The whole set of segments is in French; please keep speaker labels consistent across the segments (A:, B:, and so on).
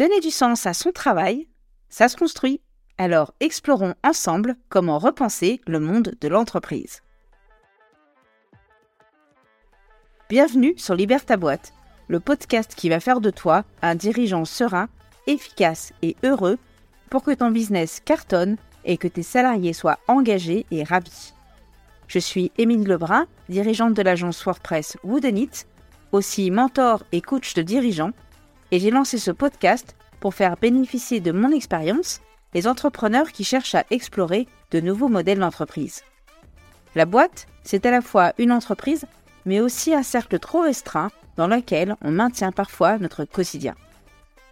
A: Donner du sens à son travail, ça se construit. Alors explorons ensemble comment repenser le monde de l'entreprise. Bienvenue sur Libère ta boîte, le podcast qui va faire de toi un dirigeant serein, efficace et heureux pour que ton business cartonne et que tes salariés soient engagés et ravis. Je suis Émile Lebrun, dirigeante de l'agence WordPress Woodenit, aussi mentor et coach de dirigeants et j'ai lancé ce podcast pour faire bénéficier de mon expérience les entrepreneurs qui cherchent à explorer de nouveaux modèles d'entreprise. La boîte, c'est à la fois une entreprise, mais aussi un cercle trop restreint dans lequel on maintient parfois notre quotidien.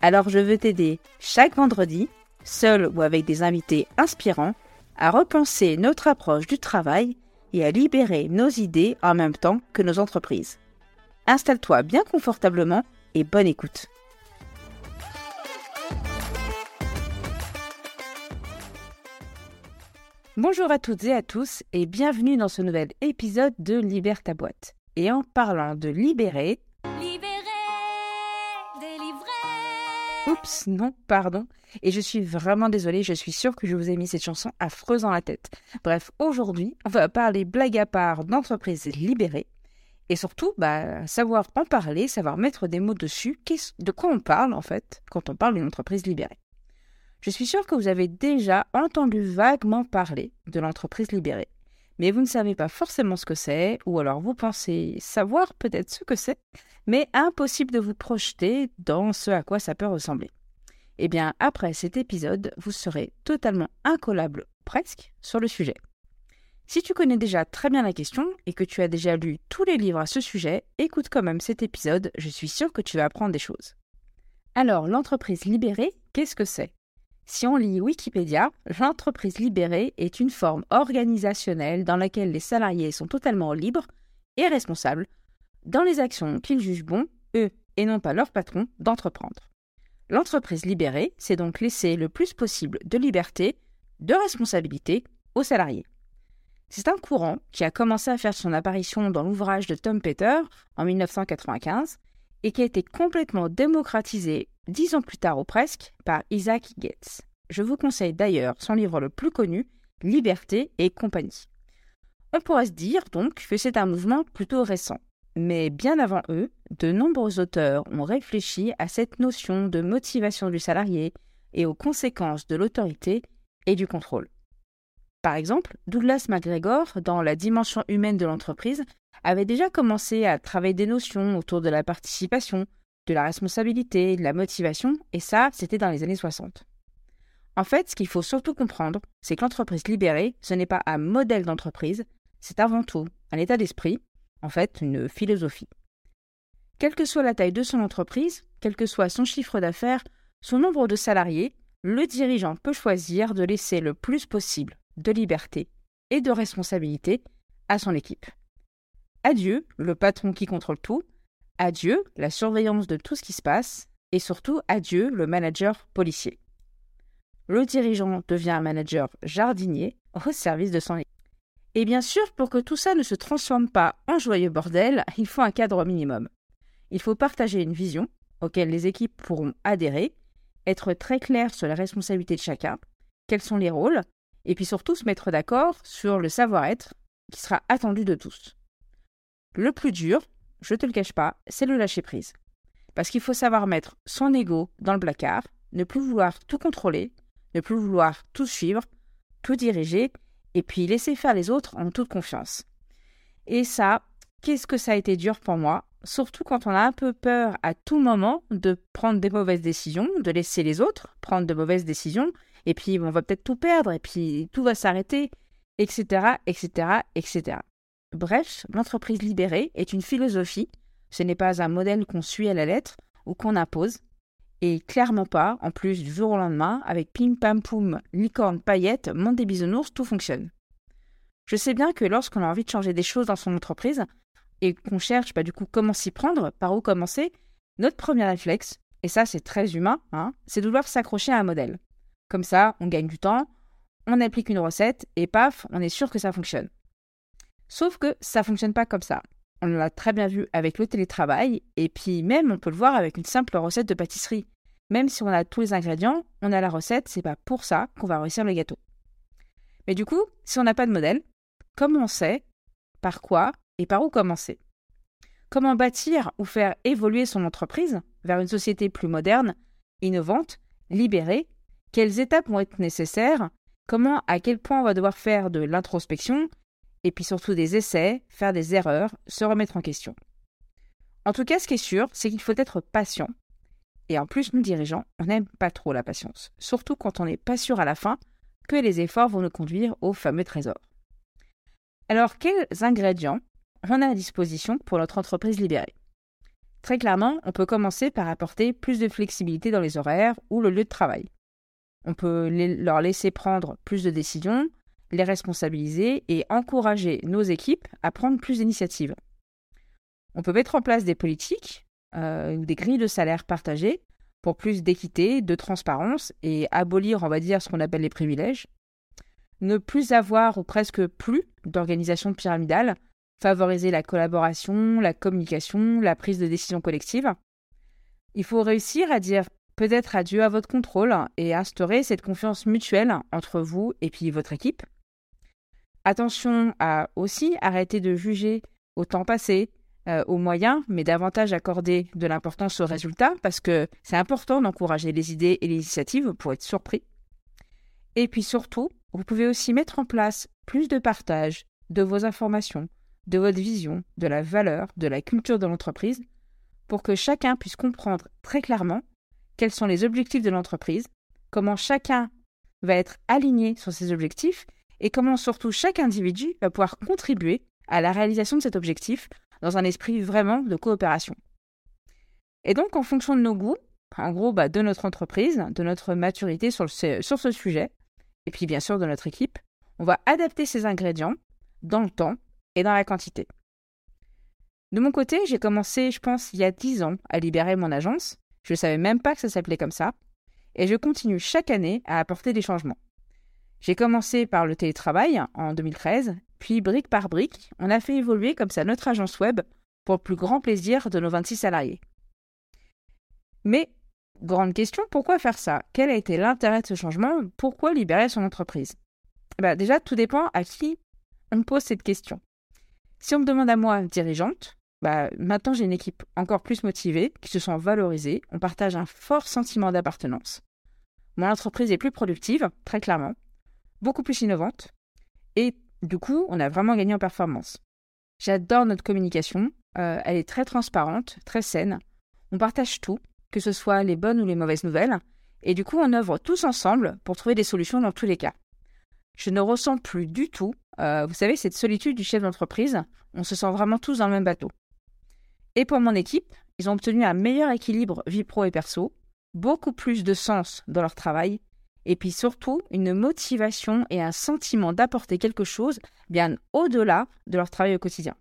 A: Alors je veux t'aider chaque vendredi, seul ou avec des invités inspirants, à repenser notre approche du travail et à libérer nos idées en même temps que nos entreprises. Installe-toi bien confortablement et bonne écoute. Bonjour à toutes et à tous et bienvenue dans ce nouvel épisode de Libère ta boîte. Et en parlant de libérer... Libérer, délivrer... Oups, non, pardon. Et je suis vraiment désolée, je suis sûre que je vous ai mis cette chanson affreuse dans la tête. Bref, aujourd'hui, on va parler blague à part d'entreprise libérée. Et surtout, bah, savoir en parler, savoir mettre des mots dessus, de quoi on parle en fait quand on parle d'une entreprise libérée. Je suis sûre que vous avez déjà entendu vaguement parler de l'entreprise libérée, mais vous ne savez pas forcément ce que c'est, ou alors vous pensez savoir peut-être ce que c'est, mais impossible de vous projeter dans ce à quoi ça peut ressembler. Eh bien, après cet épisode, vous serez totalement incollable, presque, sur le sujet. Si tu connais déjà très bien la question et que tu as déjà lu tous les livres à ce sujet, écoute quand même cet épisode, je suis sûre que tu vas apprendre des choses. Alors, l'entreprise libérée, qu'est-ce que c'est? Si on lit Wikipédia, l'entreprise libérée est une forme organisationnelle dans laquelle les salariés sont totalement libres et responsables dans les actions qu'ils jugent bon, eux et non pas leur patron, d'entreprendre. L'entreprise libérée, c'est donc laisser le plus possible de liberté, de responsabilité aux salariés. C'est un courant qui a commencé à faire son apparition dans l'ouvrage de Tom Peters en 1995 et qui a été complètement démocratisé dix ans plus tard ou presque par Isaac Gates. Je vous conseille d'ailleurs son livre le plus connu, Liberté et compagnie. On pourrait se dire donc que c'est un mouvement plutôt récent. Mais bien avant eux, de nombreux auteurs ont réfléchi à cette notion de motivation du salarié et aux conséquences de l'autorité et du contrôle. Par exemple, Douglas MacGregor, dans La dimension humaine de l'entreprise, avait déjà commencé à travailler des notions autour de la participation, de la responsabilité, de la motivation, et ça, c'était dans les années 60. En fait, ce qu'il faut surtout comprendre, c'est que l'entreprise libérée, ce n'est pas un modèle d'entreprise, c'est avant tout un état d'esprit, en fait, une philosophie. Quelle que soit la taille de son entreprise, quel que soit son chiffre d'affaires, son nombre de salariés, le dirigeant peut choisir de laisser le plus possible de liberté et de responsabilité à son équipe. Adieu, le patron qui contrôle tout, adieu, la surveillance de tout ce qui se passe, et surtout adieu, le manager policier. Le dirigeant devient un manager jardinier au service de son équipe. Et bien sûr, pour que tout ça ne se transforme pas en joyeux bordel, il faut un cadre minimum. Il faut partager une vision auquel les équipes pourront adhérer, être très clair sur les responsabilités de chacun, quels sont les rôles, et puis surtout se mettre d'accord sur le savoir-être qui sera attendu de tous. Le plus dur, je te le cache pas, c'est le lâcher prise. Parce qu'il faut savoir mettre son ego dans le placard, ne plus vouloir tout contrôler, ne plus vouloir tout suivre, tout diriger, et puis laisser faire les autres en toute confiance. Et ça, qu'est-ce que ça a été dur pour moi, surtout quand on a un peu peur à tout moment de prendre des mauvaises décisions, de laisser les autres prendre de mauvaises décisions, et puis on va peut-être tout perdre, et puis tout va s'arrêter, etc., etc., etc. Bref, l'entreprise libérée est une philosophie, ce n'est pas un modèle qu'on suit à la lettre ou qu'on impose, et clairement pas, en plus du jour au lendemain, avec pim pam poum, licorne, paillettes, monde des bisounours, tout fonctionne. Je sais bien que lorsqu'on a envie de changer des choses dans son entreprise, et qu'on cherche bah, du coup comment s'y prendre, par où commencer, notre premier réflexe, et ça c'est très humain, hein, c'est de vouloir s'accrocher à un modèle. Comme ça, on gagne du temps, on applique une recette, et paf, on est sûr que ça fonctionne. Sauf que ça fonctionne pas comme ça. On l'a très bien vu avec le télétravail, et puis même on peut le voir avec une simple recette de pâtisserie. Même si on a tous les ingrédients, on a la recette, c'est pas pour ça qu'on va réussir le gâteau. Mais du coup, si on n'a pas de modèle, comment on sait par quoi et par où commencer? Comment bâtir ou faire évoluer son entreprise vers une société plus moderne, innovante, libérée? Quelles étapes vont être nécessaires? Comment, à quel point on va devoir faire de l'introspection? Et puis surtout des essais, faire des erreurs, se remettre en question. En tout cas, ce qui est sûr, c'est qu'il faut être patient. Et en plus, nous dirigeants, on n'aime pas trop la patience, surtout quand on n'est pas sûr à la fin que les efforts vont nous conduire au fameux trésor. Alors, quels ingrédients on a à disposition pour notre entreprise libérée? Très clairement, on peut commencer par apporter plus de flexibilité dans les horaires ou le lieu de travail. On peut leur laisser prendre plus de décisions, les responsabiliser et encourager nos équipes à prendre plus d'initiatives. On peut mettre en place des politiques euh, ou des grilles de salaire partagées pour plus d'équité, de transparence et abolir, on va dire, ce qu'on appelle les privilèges. Ne plus avoir ou presque plus d'organisation pyramidale, favoriser la collaboration, la communication, la prise de décision collective. Il faut réussir à dire peut-être adieu à votre contrôle et instaurer cette confiance mutuelle entre vous et puis votre équipe. Attention à aussi arrêter de juger au temps passé, euh, aux moyens, mais davantage accorder de l'importance aux résultats parce que c'est important d'encourager les idées et les initiatives pour être surpris. Et puis surtout, vous pouvez aussi mettre en place plus de partage de vos informations, de votre vision, de la valeur, de la culture de l'entreprise, pour que chacun puisse comprendre très clairement quels sont les objectifs de l'entreprise, comment chacun va être aligné sur ses objectifs et comment surtout chaque individu va pouvoir contribuer à la réalisation de cet objectif dans un esprit vraiment de coopération. Et donc, en fonction de nos goûts, en gros, bah, de notre entreprise, de notre maturité sur, sur ce sujet, et puis bien sûr de notre équipe, on va adapter ces ingrédients dans le temps et dans la quantité. De mon côté, j'ai commencé, je pense, il y a 10 ans à libérer mon agence. Je ne savais même pas que ça s'appelait comme ça. Et je continue chaque année à apporter des changements. J'ai commencé par le télétravail en 2013, puis brique par brique, on a fait évoluer comme ça notre agence web pour le plus grand plaisir de nos 26 salariés. Mais, grande question, pourquoi faire ça? Quel a été l'intérêt de ce changement? Pourquoi libérer son entreprise? Eh ben, Déjà, tout dépend à qui on pose cette question. Si on me demande à moi, dirigeante, bah, maintenant j'ai une équipe encore plus motivée, qui se sent valorisée, on partage un fort sentiment d'appartenance. Mon entreprise est plus productive, très clairement, beaucoup plus innovante. Et du coup, on a vraiment gagné en performance. J'adore notre communication. Euh, elle est très transparente, très saine. On partage tout, que ce soit les bonnes ou les mauvaises nouvelles. Et du coup, on œuvre tous ensemble pour trouver des solutions dans tous les cas. Je ne ressens plus du tout, euh, vous savez, cette solitude du chef d'entreprise. On se sent vraiment tous dans le même bateau. Et pour mon équipe, ils ont obtenu un meilleur équilibre vie pro et perso, beaucoup plus de sens dans leur travail et puis surtout une motivation et un sentiment d'apporter quelque chose bien au-delà de leur travail au quotidien.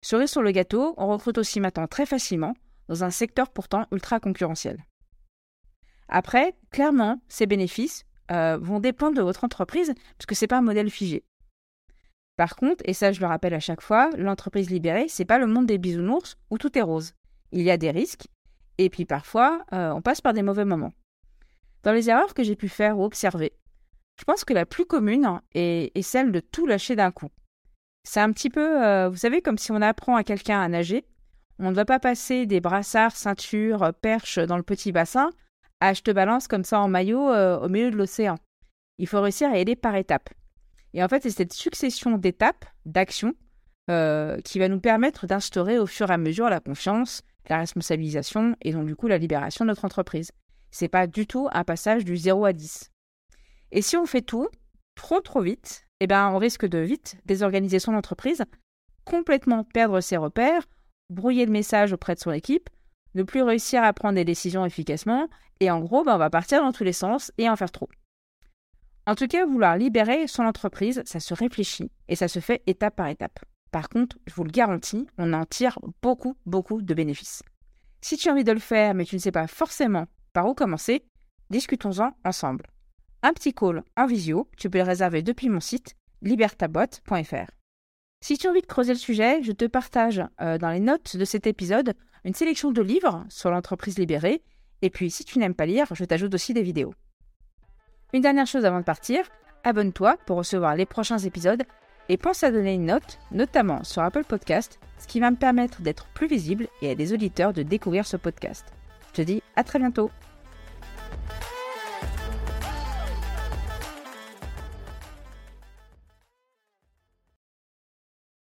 A: Cerise sur le gâteau, on recrute aussi maintenant très facilement dans un secteur pourtant ultra concurrentiel. Après, clairement, ces bénéfices euh, vont dépendre de votre entreprise parce que ce n'est pas un modèle figé. Par contre, et ça je le rappelle à chaque fois, l'entreprise libérée, c'est pas le monde des bisounours où tout est rose. Il y a des risques et puis parfois euh, on passe par des mauvais moments. Dans les erreurs que j'ai pu faire ou observer, je pense que la plus commune est, celle de tout lâcher d'un coup. C'est un petit peu, euh, vous savez, comme si on apprend à quelqu'un à nager. On ne va pas passer des brassards, ceintures, perches dans le petit bassin à je te balance comme ça en maillot euh, au milieu de l'océan. Il faut réussir à y aller par étapes. Et en fait, c'est cette succession d'étapes, d'actions, euh, qui va nous permettre d'instaurer au fur et à mesure la confiance, la responsabilisation et donc du coup la libération de notre entreprise. C'est pas du tout un passage du 0 à 10. Et si on fait tout trop trop vite, eh ben on risque de vite désorganiser son entreprise, complètement perdre ses repères, brouiller le message auprès de son équipe, ne plus réussir à prendre des décisions efficacement, et en gros, ben, on va partir dans tous les sens et en faire trop. En tout cas, vouloir libérer son entreprise, ça se réfléchit et ça se fait étape par étape. Par contre, je vous le garantis, on en tire beaucoup, beaucoup de bénéfices. Si tu as envie de le faire, mais tu ne sais pas forcément par où commencer? Discutons-en ensemble. Un petit call en visio, tu peux le réserver depuis mon site libertaboîte.fr. Si tu as envie de creuser le sujet, je te partage euh, dans les notes de cet épisode une sélection de livres sur l'entreprise libérée Et puis, si tu n'aimes pas lire, je t'ajoute aussi des vidéos. Une dernière chose avant de partir, abonne-toi pour recevoir les prochains épisodes et pense à donner une note, notamment sur Apple Podcast, ce qui va me permettre d'être plus visible et à des auditeurs de découvrir ce podcast. Je te dis à très bientôt